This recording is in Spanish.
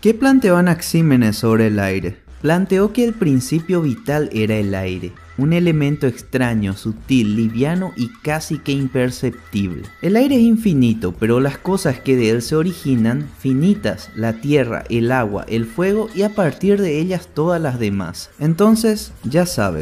¿Qué planteó Anaxímenes sobre el aire? Planteó que el principio vital era el aire, un elemento extraño, sutil, liviano y casi que imperceptible. El aire es infinito, pero las cosas que de él se originan, finitas, la tierra, el agua, el fuego y a partir de ellas todas las demás. Entonces, ya sabes,